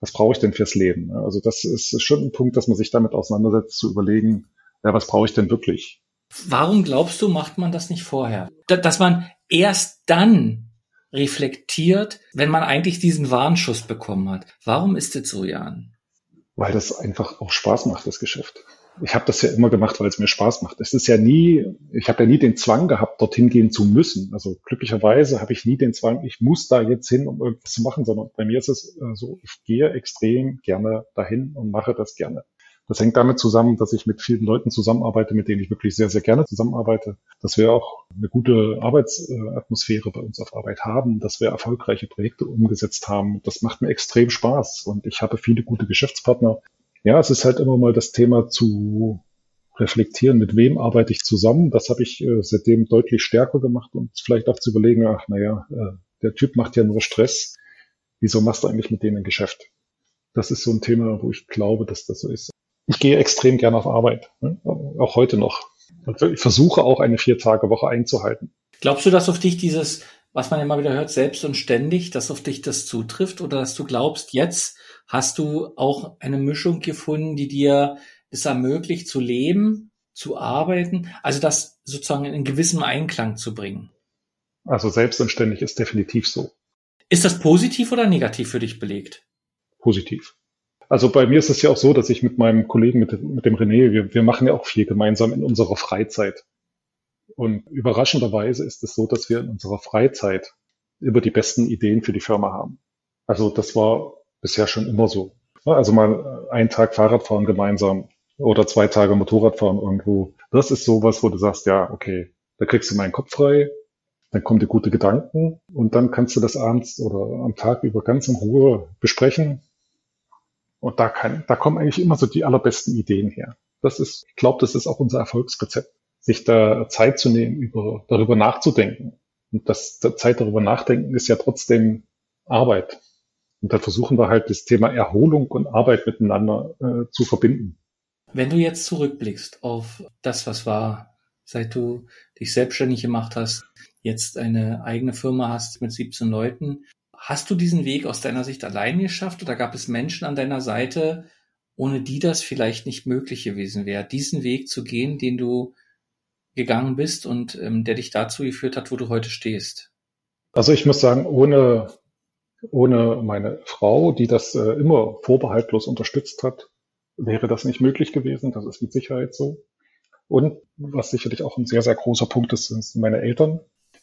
was brauche ich denn fürs Leben? Also das ist schon ein Punkt, dass man sich damit auseinandersetzt, zu überlegen, ja, was brauche ich denn wirklich? Warum glaubst du, macht man das nicht vorher? Dass man erst dann reflektiert, wenn man eigentlich diesen Warnschuss bekommen hat. Warum ist das so, Jan? Weil das einfach auch Spaß macht, das Geschäft ich habe das ja immer gemacht, weil es mir Spaß macht. Es ist ja nie, ich habe ja nie den Zwang gehabt, dorthin gehen zu müssen. Also glücklicherweise habe ich nie den Zwang, ich muss da jetzt hin, um irgendwas zu machen, sondern bei mir ist es äh, so, ich gehe extrem gerne dahin und mache das gerne. Das hängt damit zusammen, dass ich mit vielen Leuten zusammenarbeite, mit denen ich wirklich sehr, sehr gerne zusammenarbeite, dass wir auch eine gute Arbeitsatmosphäre bei uns auf Arbeit haben, dass wir erfolgreiche Projekte umgesetzt haben. Das macht mir extrem Spaß und ich habe viele gute Geschäftspartner, ja, es ist halt immer mal das Thema zu reflektieren, mit wem arbeite ich zusammen. Das habe ich äh, seitdem deutlich stärker gemacht und vielleicht auch zu überlegen, ach naja, äh, der Typ macht ja nur Stress. Wieso machst du eigentlich mit denen ein Geschäft? Das ist so ein Thema, wo ich glaube, dass das so ist. Ich gehe extrem gerne auf Arbeit, ne? auch heute noch. Und ich versuche auch eine Vier-Tage-Woche einzuhalten. Glaubst du, dass auf dich dieses, was man immer wieder hört, selbst und ständig, dass auf dich das zutrifft oder dass du glaubst, jetzt Hast du auch eine Mischung gefunden, die dir es ermöglicht zu leben, zu arbeiten, also das sozusagen in gewissem Einklang zu bringen? Also selbstständig ist definitiv so. Ist das positiv oder negativ für dich belegt? Positiv. Also bei mir ist es ja auch so, dass ich mit meinem Kollegen, mit, mit dem René, wir, wir machen ja auch viel gemeinsam in unserer Freizeit. Und überraschenderweise ist es so, dass wir in unserer Freizeit über die besten Ideen für die Firma haben. Also das war bisher schon immer so. Also mal einen Tag Fahrradfahren gemeinsam oder zwei Tage Motorradfahren irgendwo. Das ist sowas, wo du sagst, ja, okay, da kriegst du meinen Kopf frei, dann kommen dir gute Gedanken und dann kannst du das abends oder am Tag über ganz in Ruhe besprechen. Und da kann, da kommen eigentlich immer so die allerbesten Ideen her. Das ist, ich glaube, das ist auch unser Erfolgsrezept, sich da Zeit zu nehmen, über, darüber nachzudenken. Und das Zeit darüber nachdenken ist ja trotzdem Arbeit. Und da versuchen wir halt das Thema Erholung und Arbeit miteinander äh, zu verbinden. Wenn du jetzt zurückblickst auf das, was war, seit du dich selbstständig gemacht hast, jetzt eine eigene Firma hast mit 17 Leuten, hast du diesen Weg aus deiner Sicht allein geschafft oder gab es Menschen an deiner Seite, ohne die das vielleicht nicht möglich gewesen wäre, diesen Weg zu gehen, den du gegangen bist und ähm, der dich dazu geführt hat, wo du heute stehst? Also ich muss sagen, ohne ohne meine Frau, die das äh, immer vorbehaltlos unterstützt hat, wäre das nicht möglich gewesen. Das ist mit Sicherheit so. Und was sicherlich auch ein sehr, sehr großer Punkt ist, sind meine Eltern,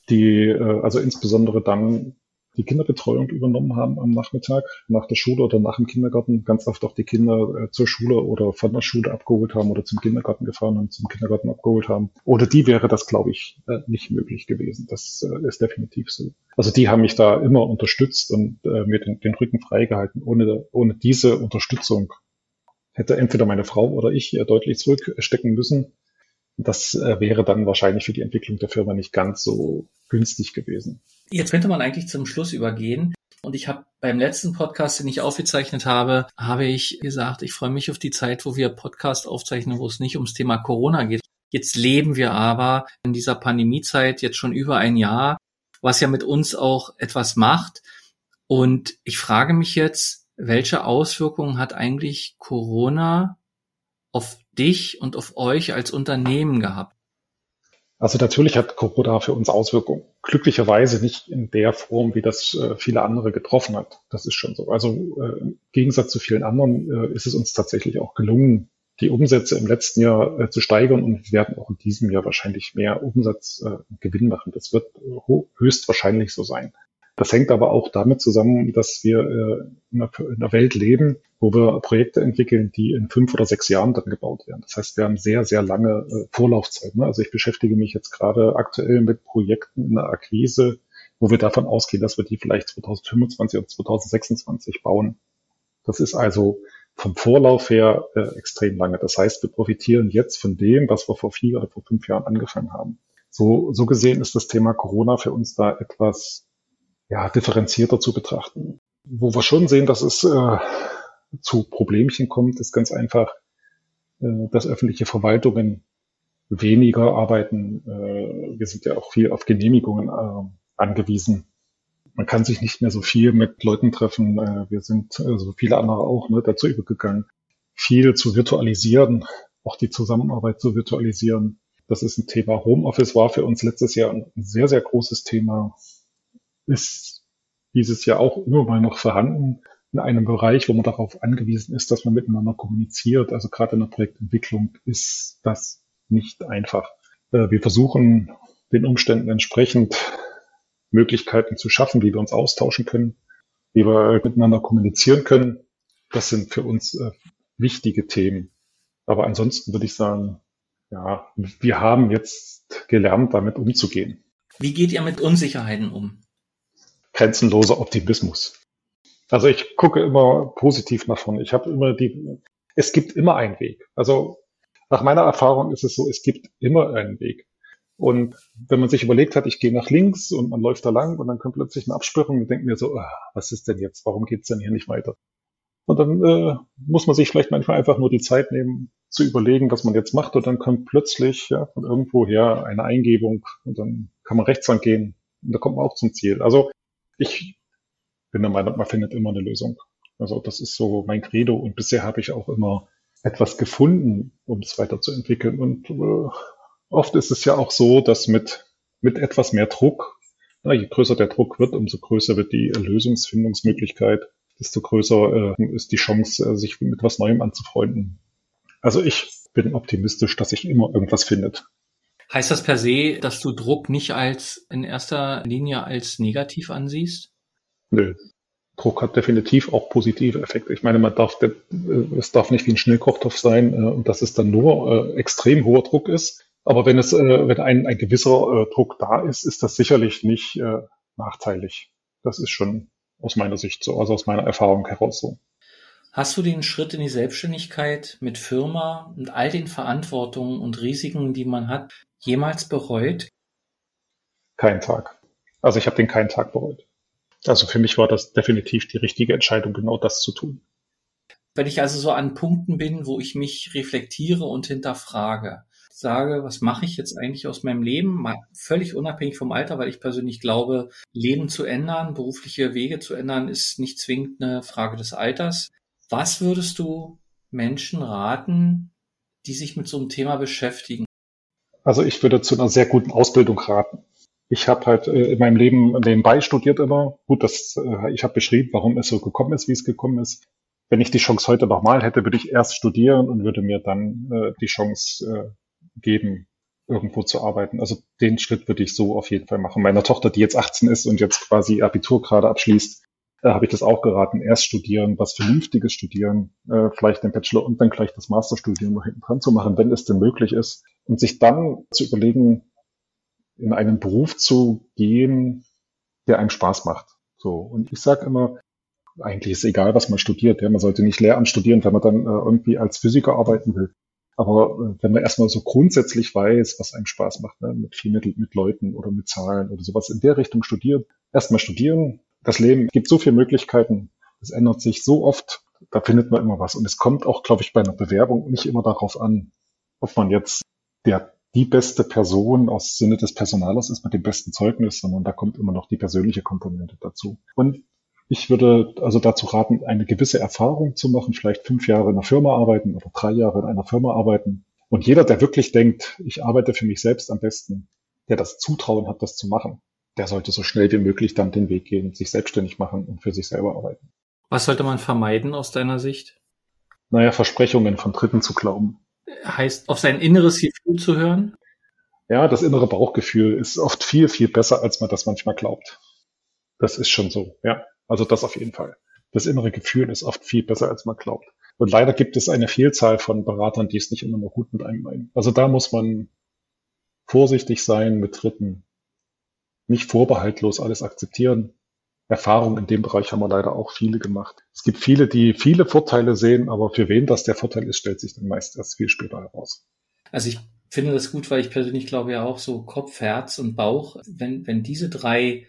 die äh, also insbesondere dann die Kinderbetreuung übernommen haben am Nachmittag nach der Schule oder nach dem Kindergarten, ganz oft auch die Kinder äh, zur Schule oder von der Schule abgeholt haben oder zum Kindergarten gefahren und zum Kindergarten abgeholt haben. Oder die wäre das, glaube ich, äh, nicht möglich gewesen. Das äh, ist definitiv so. Also die haben mich da immer unterstützt und mir den, den Rücken freigehalten. Ohne, ohne diese Unterstützung hätte entweder meine Frau oder ich deutlich zurückstecken müssen. Das äh, wäre dann wahrscheinlich für die Entwicklung der Firma nicht ganz so günstig gewesen. Jetzt könnte man eigentlich zum Schluss übergehen. Und ich habe beim letzten Podcast, den ich aufgezeichnet habe, habe ich gesagt, ich freue mich auf die Zeit, wo wir Podcast aufzeichnen, wo es nicht ums Thema Corona geht. Jetzt leben wir aber in dieser Pandemiezeit jetzt schon über ein Jahr, was ja mit uns auch etwas macht. Und ich frage mich jetzt, welche Auswirkungen hat eigentlich Corona auf dich und auf euch als Unternehmen gehabt? Also natürlich hat Corona für uns Auswirkungen. Glücklicherweise nicht in der Form, wie das äh, viele andere getroffen hat. Das ist schon so. Also äh, im Gegensatz zu vielen anderen äh, ist es uns tatsächlich auch gelungen, die Umsätze im letzten Jahr zu steigern und wir werden auch in diesem Jahr wahrscheinlich mehr Umsatzgewinn machen. Das wird höchstwahrscheinlich so sein. Das hängt aber auch damit zusammen, dass wir äh, in einer Welt leben, wo wir Projekte entwickeln, die in fünf oder sechs Jahren dann gebaut werden. Das heißt, wir haben sehr, sehr lange äh, Vorlaufzeit. Ne? Also ich beschäftige mich jetzt gerade aktuell mit Projekten in der Akquise, wo wir davon ausgehen, dass wir die vielleicht 2025 oder 2026 bauen. Das ist also vom Vorlauf her äh, extrem lange. Das heißt, wir profitieren jetzt von dem, was wir vor vier oder vor fünf Jahren angefangen haben. So, so gesehen ist das Thema Corona für uns da etwas ja, differenzierter zu betrachten. Wo wir schon sehen, dass es äh, zu Problemchen kommt, ist ganz einfach, äh, dass öffentliche Verwaltungen weniger arbeiten. Äh, wir sind ja auch viel auf Genehmigungen äh, angewiesen. Man kann sich nicht mehr so viel mit Leuten treffen. Äh, wir sind, äh, so viele andere auch, ne, dazu übergegangen, viel zu virtualisieren, auch die Zusammenarbeit zu virtualisieren. Das ist ein Thema. Homeoffice war für uns letztes Jahr ein sehr, sehr großes Thema. Ist dieses Jahr auch immer mal noch vorhanden in einem Bereich, wo man darauf angewiesen ist, dass man miteinander kommuniziert. Also gerade in der Projektentwicklung ist das nicht einfach. Äh, wir versuchen den Umständen entsprechend Möglichkeiten zu schaffen, wie wir uns austauschen können, wie wir miteinander kommunizieren können. Das sind für uns äh, wichtige Themen. Aber ansonsten würde ich sagen, ja, wir haben jetzt gelernt, damit umzugehen. Wie geht ihr mit Unsicherheiten um? Grenzenloser Optimismus. Also ich gucke immer positiv nach vorne. Ich habe immer die, es gibt immer einen Weg. Also nach meiner Erfahrung ist es so, es gibt immer einen Weg. Und wenn man sich überlegt hat, ich gehe nach links und man läuft da lang und dann kommt plötzlich eine Absperrung und denkt mir so, ah, was ist denn jetzt? Warum geht's denn hier nicht weiter? Und dann äh, muss man sich vielleicht manchmal einfach nur die Zeit nehmen, zu überlegen, was man jetzt macht. Und dann kommt plötzlich ja, von irgendwoher eine Eingebung und dann kann man rechts lang gehen und da kommt man auch zum Ziel. Also ich bin der Meinung, man findet immer eine Lösung. Also das ist so mein Credo und bisher habe ich auch immer etwas gefunden, um es weiterzuentwickeln. Und äh, oft ist es ja auch so, dass mit, mit etwas mehr Druck, na, je größer der Druck wird, umso größer wird die Lösungsfindungsmöglichkeit, desto größer äh, ist die Chance, äh, sich mit was Neuem anzufreunden. Also ich bin optimistisch, dass sich immer irgendwas findet. Heißt das per se, dass du Druck nicht als in erster Linie als negativ ansiehst? Nö. Druck hat definitiv auch positive Effekte. Ich meine, man darf, es darf nicht wie ein Schnellkochtopf sein äh, und dass es dann nur äh, extrem hoher Druck ist. Aber wenn es, äh, wenn ein, ein gewisser Druck da ist, ist das sicherlich nicht nachteilig. Das ist schon aus meiner Sicht so, also aus meiner Erfahrung heraus so. Hast du den Schritt in die Selbstständigkeit mit Firma und all den Verantwortungen und Risiken, die man hat, jemals bereut? Keinen Tag. Also ich habe den keinen Tag bereut. Also für mich war das definitiv die richtige Entscheidung, genau das zu tun. Wenn ich also so an Punkten bin, wo ich mich reflektiere und hinterfrage, sage, was mache ich jetzt eigentlich aus meinem Leben, mal völlig unabhängig vom Alter, weil ich persönlich glaube, Leben zu ändern, berufliche Wege zu ändern, ist nicht zwingend eine Frage des Alters. Was würdest du Menschen raten, die sich mit so einem Thema beschäftigen? Also ich würde zu einer sehr guten Ausbildung raten ich habe halt äh, in meinem Leben nebenbei studiert immer. Gut, das, äh, ich habe beschrieben, warum es so gekommen ist, wie es gekommen ist. Wenn ich die Chance heute nochmal hätte, würde ich erst studieren und würde mir dann äh, die Chance geben, irgendwo zu arbeiten. Also den Schritt würde ich so auf jeden Fall machen. Meiner Tochter, die jetzt 18 ist und jetzt quasi Abitur gerade abschließt, äh, habe ich das auch geraten. Erst studieren, was Vernünftiges studieren, äh, vielleicht den Bachelor und dann gleich das Masterstudium noch hinten dran zu machen, wenn es denn möglich ist. Und sich dann zu überlegen, in einen Beruf zu gehen, der einem Spaß macht. So. Und ich sage immer, eigentlich ist egal, was man studiert. Ja. Man sollte nicht Lehramt studieren, wenn man dann äh, irgendwie als Physiker arbeiten will. Aber äh, wenn man erstmal so grundsätzlich weiß, was einem Spaß macht, ne, mit viel mit, mit Leuten oder mit Zahlen oder sowas in der Richtung studiert, erstmal studieren. Das Leben gibt so viele Möglichkeiten. Es ändert sich so oft. Da findet man immer was. Und es kommt auch, glaube ich, bei einer Bewerbung nicht immer darauf an, ob man jetzt der die beste Person aus Sinne des Personalers ist mit dem besten Zeugnis, sondern da kommt immer noch die persönliche Komponente dazu. Und ich würde also dazu raten, eine gewisse Erfahrung zu machen, vielleicht fünf Jahre in einer Firma arbeiten oder drei Jahre in einer Firma arbeiten. Und jeder, der wirklich denkt, ich arbeite für mich selbst am besten, der das Zutrauen hat, das zu machen, der sollte so schnell wie möglich dann den Weg gehen, sich selbstständig machen und für sich selber arbeiten. Was sollte man vermeiden aus deiner Sicht? Naja, Versprechungen von Dritten zu glauben heißt, auf sein inneres Gefühl zu hören? Ja, das innere Bauchgefühl ist oft viel, viel besser, als man das manchmal glaubt. Das ist schon so, ja. Also das auf jeden Fall. Das innere Gefühl ist oft viel besser, als man glaubt. Und leider gibt es eine Vielzahl von Beratern, die es nicht immer nur gut mit einem meinen. Also da muss man vorsichtig sein mit Dritten. Nicht vorbehaltlos alles akzeptieren, Erfahrung in dem Bereich haben wir leider auch viele gemacht. Es gibt viele, die viele Vorteile sehen, aber für wen das der Vorteil ist, stellt sich dann meist erst viel später heraus. Also ich finde das gut, weil ich persönlich glaube ja auch so Kopf, Herz und Bauch, wenn, wenn diese drei,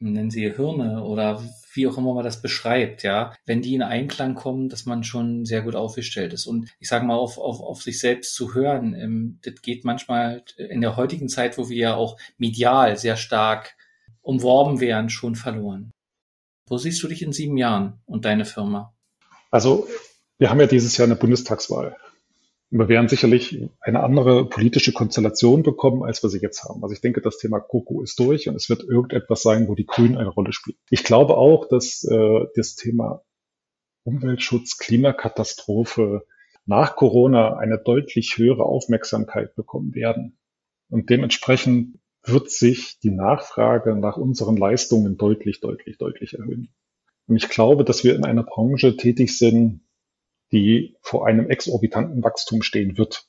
nennen sie Hirne oder wie auch immer man das beschreibt, ja, wenn die in Einklang kommen, dass man schon sehr gut aufgestellt ist. Und ich sage mal, auf, auf, auf sich selbst zu hören, ähm, das geht manchmal in der heutigen Zeit, wo wir ja auch medial sehr stark umworben wären, schon verloren. Wo siehst du dich in sieben Jahren und deine Firma? Also wir haben ja dieses Jahr eine Bundestagswahl. Wir werden sicherlich eine andere politische Konstellation bekommen, als wir sie jetzt haben. Also ich denke, das Thema Coco ist durch und es wird irgendetwas sein, wo die Grünen eine Rolle spielen. Ich glaube auch, dass äh, das Thema Umweltschutz, Klimakatastrophe nach Corona eine deutlich höhere Aufmerksamkeit bekommen werden. Und dementsprechend wird sich die Nachfrage nach unseren Leistungen deutlich, deutlich, deutlich erhöhen. Und ich glaube, dass wir in einer Branche tätig sind, die vor einem exorbitanten Wachstum stehen wird.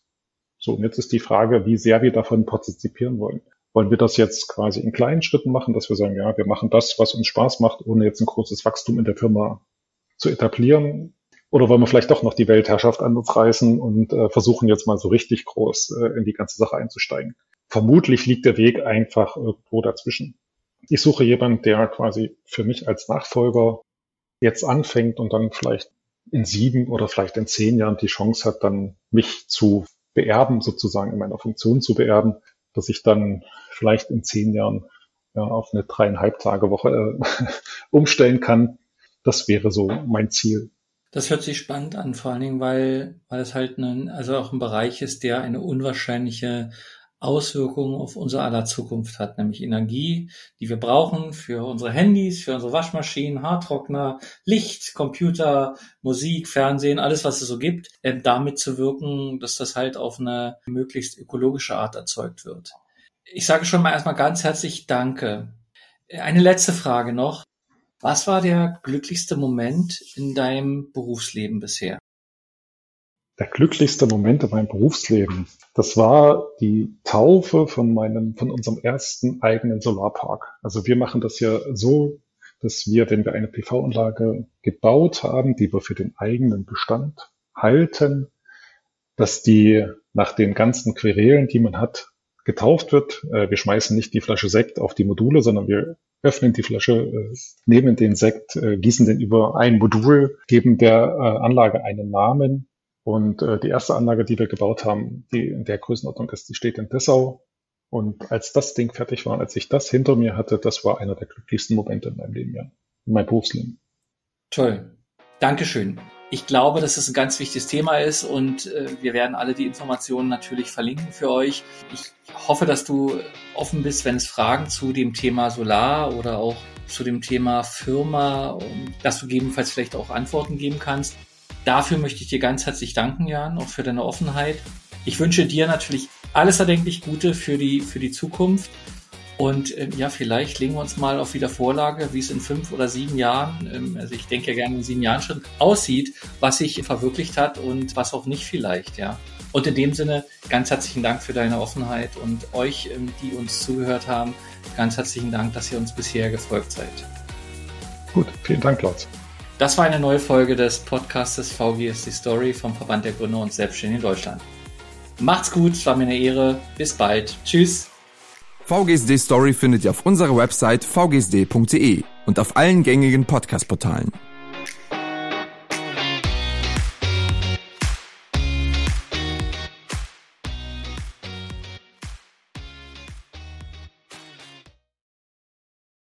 So, und jetzt ist die Frage, wie sehr wir davon partizipieren wollen. Wollen wir das jetzt quasi in kleinen Schritten machen, dass wir sagen, ja, wir machen das, was uns Spaß macht, ohne jetzt ein großes Wachstum in der Firma zu etablieren? Oder wollen wir vielleicht doch noch die Weltherrschaft an uns reißen und äh, versuchen jetzt mal so richtig groß äh, in die ganze Sache einzusteigen? vermutlich liegt der Weg einfach irgendwo dazwischen. Ich suche jemanden, der quasi für mich als Nachfolger jetzt anfängt und dann vielleicht in sieben oder vielleicht in zehn Jahren die Chance hat, dann mich zu beerben, sozusagen in meiner Funktion zu beerben, dass ich dann vielleicht in zehn Jahren ja, auf eine dreieinhalb Tage Woche äh, umstellen kann. Das wäre so mein Ziel. Das hört sich spannend an, vor allen Dingen, weil, weil es halt ein, also auch ein Bereich ist, der eine unwahrscheinliche Auswirkungen auf unser aller Zukunft hat, nämlich Energie, die wir brauchen für unsere Handys, für unsere Waschmaschinen, Haartrockner, Licht, Computer, Musik, Fernsehen, alles, was es so gibt, äh, damit zu wirken, dass das halt auf eine möglichst ökologische Art erzeugt wird. Ich sage schon mal erstmal ganz herzlich Danke. Eine letzte Frage noch. Was war der glücklichste Moment in deinem Berufsleben bisher? Der glücklichste Moment in meinem Berufsleben, das war die Taufe von meinem, von unserem ersten eigenen Solarpark. Also wir machen das ja so, dass wir, wenn wir eine PV-Anlage gebaut haben, die wir für den eigenen Bestand halten, dass die nach den ganzen Querelen, die man hat, getauft wird. Äh, wir schmeißen nicht die Flasche Sekt auf die Module, sondern wir öffnen die Flasche, äh, nehmen den Sekt, äh, gießen den über ein Modul, geben der Anlage einen Namen und äh, die erste Anlage, die wir gebaut haben, die in der Größenordnung ist, die steht in Dessau. Und als das Ding fertig war, als ich das hinter mir hatte, das war einer der glücklichsten Momente in meinem Leben, ja. In meinem Berufsleben. Toll. Dankeschön. Ich glaube, dass es ein ganz wichtiges Thema ist und äh, wir werden alle die Informationen natürlich verlinken für euch. Ich hoffe, dass du offen bist, wenn es Fragen zu dem Thema Solar oder auch zu dem Thema Firma, dass du gegebenenfalls vielleicht auch Antworten geben kannst. Dafür möchte ich dir ganz herzlich danken, Jan, auch für deine Offenheit. Ich wünsche dir natürlich alles erdenklich Gute für die, für die Zukunft. Und ähm, ja, vielleicht legen wir uns mal auf wieder Vorlage, wie es in fünf oder sieben Jahren, ähm, also ich denke ja gerne in sieben Jahren schon, aussieht, was sich verwirklicht hat und was auch nicht vielleicht, ja. Und in dem Sinne, ganz herzlichen Dank für deine Offenheit und euch, ähm, die uns zugehört haben, ganz herzlichen Dank, dass ihr uns bisher gefolgt seid. Gut, vielen Dank, Klaus. Das war eine neue Folge des Podcastes VGSD Story vom Verband der Gründer und Selbstständigen in Deutschland. Macht's gut, es war mir eine Ehre. Bis bald. Tschüss. VGSD Story findet ihr auf unserer Website vgsd.de und auf allen gängigen Podcast-Portalen.